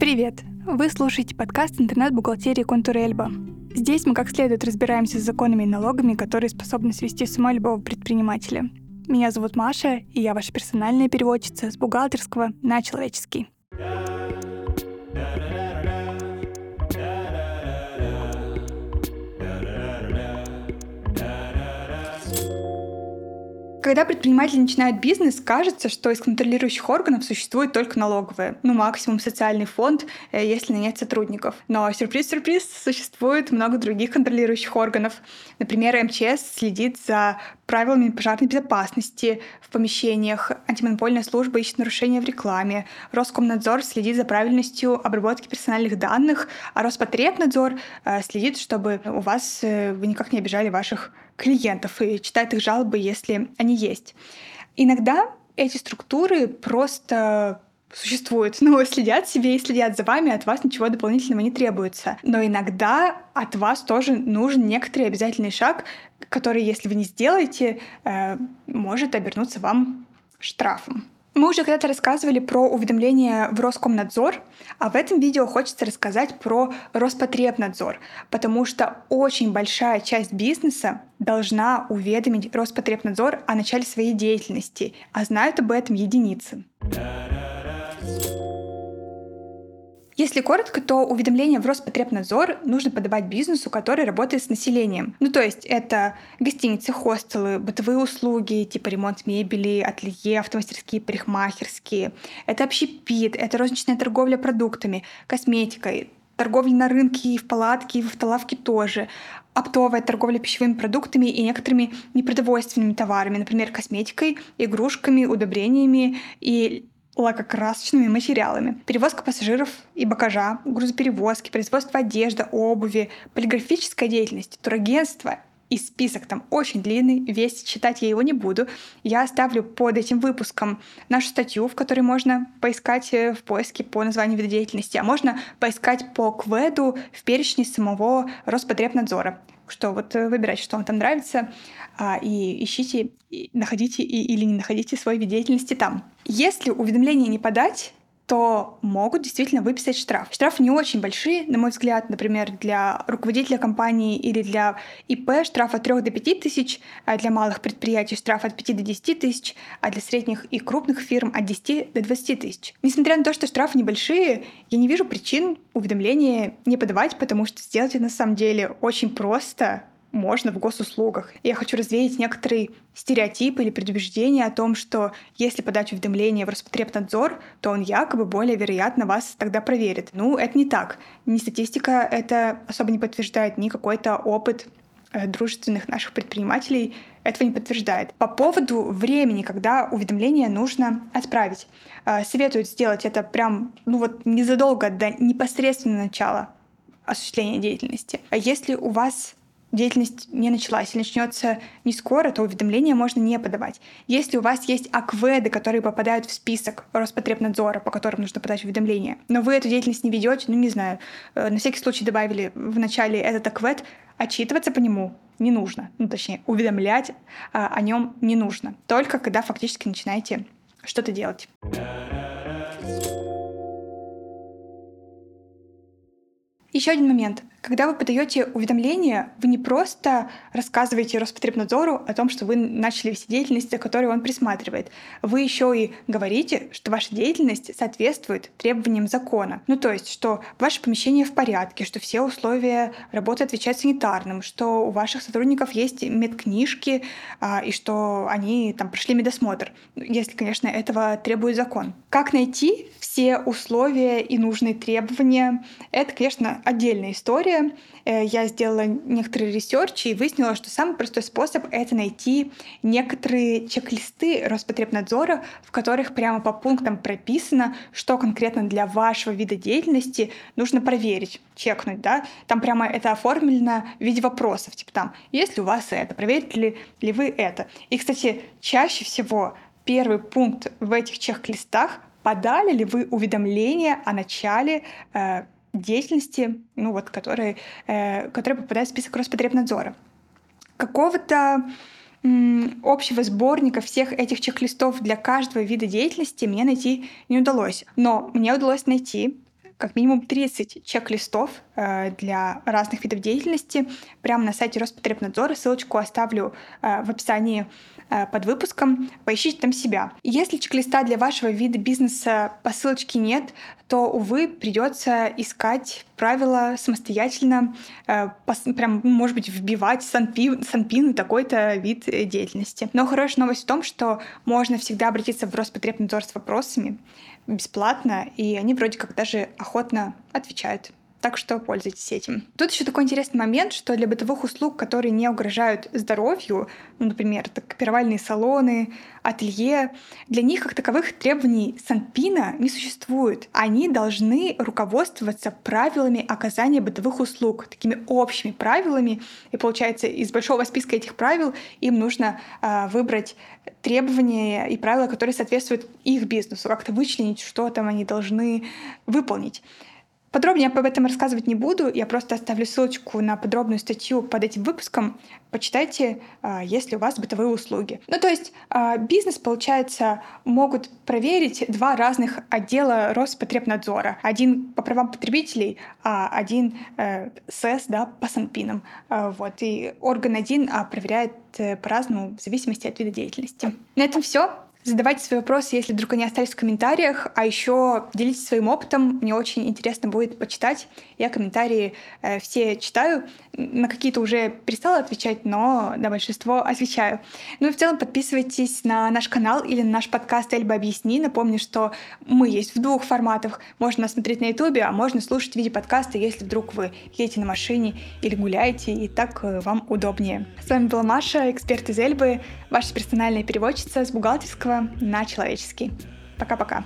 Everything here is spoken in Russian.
Привет! Вы слушаете подкаст интернет-бухгалтерии Контурельба. Здесь мы как следует разбираемся с законами и налогами, которые способны свести с ума любого предпринимателя. Меня зовут Маша, и я ваша персональная переводчица с бухгалтерского на человеческий. Когда предприниматели начинают бизнес, кажется, что из контролирующих органов существует только налоговые, ну максимум социальный фонд, э, если нет сотрудников. Но сюрприз-сюрприз, существует много других контролирующих органов. Например, МЧС следит за правилами пожарной безопасности в помещениях, антимонопольная служба ищет нарушения в рекламе, Роскомнадзор следит за правильностью обработки персональных данных, а Роспотребнадзор э, следит, чтобы у вас э, вы никак не обижали ваших клиентов и читает их жалобы, если они есть. Иногда эти структуры просто существуют, ну, следят себе и следят за вами, от вас ничего дополнительного не требуется. Но иногда от вас тоже нужен некоторый обязательный шаг, который, если вы не сделаете, э, может обернуться вам штрафом. Мы уже когда-то рассказывали про уведомления в Роскомнадзор, а в этом видео хочется рассказать про Роспотребнадзор, потому что очень большая часть бизнеса должна уведомить Роспотребнадзор о начале своей деятельности, а знают об этом единицы. Если коротко, то уведомление в Роспотребнадзор нужно подавать бизнесу, который работает с населением. Ну, то есть это гостиницы, хостелы, бытовые услуги, типа ремонт мебели, ателье, автомастерские, парикмахерские. Это общепит, это розничная торговля продуктами, косметикой, торговля на рынке и в палатке, и в автолавке тоже, оптовая торговля пищевыми продуктами и некоторыми непродовольственными товарами, например, косметикой, игрушками, удобрениями и лакокрасочными материалами. Перевозка пассажиров и багажа, грузоперевозки, производство одежды, обуви, полиграфическая деятельность, турагентство и список там очень длинный, весь читать я его не буду. Я оставлю под этим выпуском нашу статью, в которой можно поискать э, в поиске по названию вида деятельности, а можно поискать по кведу в перечне самого Роспотребнадзора что вот э, выбирайте, что вам там нравится, а, и ищите, находите или не находите свой вид деятельности там. Если уведомление не подать, то могут действительно выписать штраф. Штрафы не очень большие, на мой взгляд, например, для руководителя компании или для ИП штраф от 3 до 5 тысяч, а для малых предприятий штраф от 5 до 10 тысяч, а для средних и крупных фирм от 10 до 20 тысяч. Несмотря на то, что штрафы небольшие, я не вижу причин уведомления не подавать, потому что сделать это на самом деле очень просто, можно в госуслугах. Я хочу развеять некоторые стереотипы или предубеждения о том, что если подать уведомление в Роспотребнадзор, то он якобы более вероятно вас тогда проверит. Ну, это не так. Ни статистика это особо не подтверждает, ни какой-то опыт э, дружественных наших предпринимателей этого не подтверждает. По поводу времени, когда уведомление нужно отправить. Э, советуют сделать это прям, ну вот незадолго до непосредственно начала осуществления деятельности. А если у вас деятельность не началась и начнется не скоро, то уведомления можно не подавать. Если у вас есть акведы, которые попадают в список Роспотребнадзора, по которым нужно подать уведомления, но вы эту деятельность не ведете, ну не знаю, э, на всякий случай добавили в начале этот аквед, отчитываться по нему не нужно. Ну, точнее, уведомлять а, о нем не нужно. Только когда фактически начинаете что-то делать. Еще один момент. Когда вы подаете уведомление, вы не просто рассказываете Роспотребнадзору о том, что вы начали вести деятельность, за которой он присматривает. Вы еще и говорите, что ваша деятельность соответствует требованиям закона. Ну, то есть, что ваше помещение в порядке, что все условия работы отвечают санитарным, что у ваших сотрудников есть медкнижки, а, и что они там прошли медосмотр, если, конечно, этого требует закон. Как найти все условия и нужные требования? Это, конечно, отдельная история, история. Э, я сделала некоторые ресерчи и выяснила, что самый простой способ — это найти некоторые чек-листы Роспотребнадзора, в которых прямо по пунктам прописано, что конкретно для вашего вида деятельности нужно проверить, чекнуть, да. Там прямо это оформлено в виде вопросов, типа там, если у вас это, проверите ли, ли вы это. И, кстати, чаще всего первый пункт в этих чек-листах подали ли вы уведомление о начале э, деятельности, ну вот, которые, э, которые попадают в список Роспотребнадзора. Какого-то общего сборника всех этих чек-листов для каждого вида деятельности мне найти не удалось. Но мне удалось найти как минимум 30 чек-листов для разных видов деятельности прямо на сайте Роспотребнадзора. Ссылочку оставлю э, в описании Э, под выпуском, поищите там себя. Если чек-листа для вашего вида бизнеса по ссылочке нет, то, увы, придется искать правила самостоятельно, э, прям, может быть, вбивать санпин, санпин такой-то вид деятельности. Но хорошая новость в том, что можно всегда обратиться в Роспотребнадзор с вопросами бесплатно, и они вроде как даже охотно отвечают. Так что пользуйтесь этим. Тут еще такой интересный момент, что для бытовых услуг, которые не угрожают здоровью, ну, например, так, копировальные салоны, ателье, для них как таковых требований Санпина не существует. Они должны руководствоваться правилами оказания бытовых услуг, такими общими правилами. И получается, из большого списка этих правил им нужно э, выбрать требования и правила, которые соответствуют их бизнесу, как-то вычленить, что там они должны выполнить. Подробнее об этом рассказывать не буду, я просто оставлю ссылочку на подробную статью под этим выпуском. Почитайте, а, если у вас бытовые услуги. Ну, то есть а, бизнес, получается, могут проверить два разных отдела Роспотребнадзора. Один по правам потребителей, а один э, СЭС, да, по санпинам. А, вот, и орган один проверяет э, по-разному в зависимости от вида деятельности. На этом все. Задавайте свои вопросы, если вдруг они остались в комментариях, а еще делитесь своим опытом. Мне очень интересно будет почитать. Я комментарии э, все читаю. На какие-то уже перестала отвечать, но на большинство отвечаю. Ну и в целом подписывайтесь на наш канал или на наш подкаст «Эльба объясни». Напомню, что мы есть в двух форматах. Можно смотреть на ютубе, а можно слушать в виде подкаста, если вдруг вы едете на машине или гуляете, и так э, вам удобнее. С вами была Маша, эксперт из Эльбы, ваша персональная переводчица с бухгалтерского на человеческий. Пока-пока.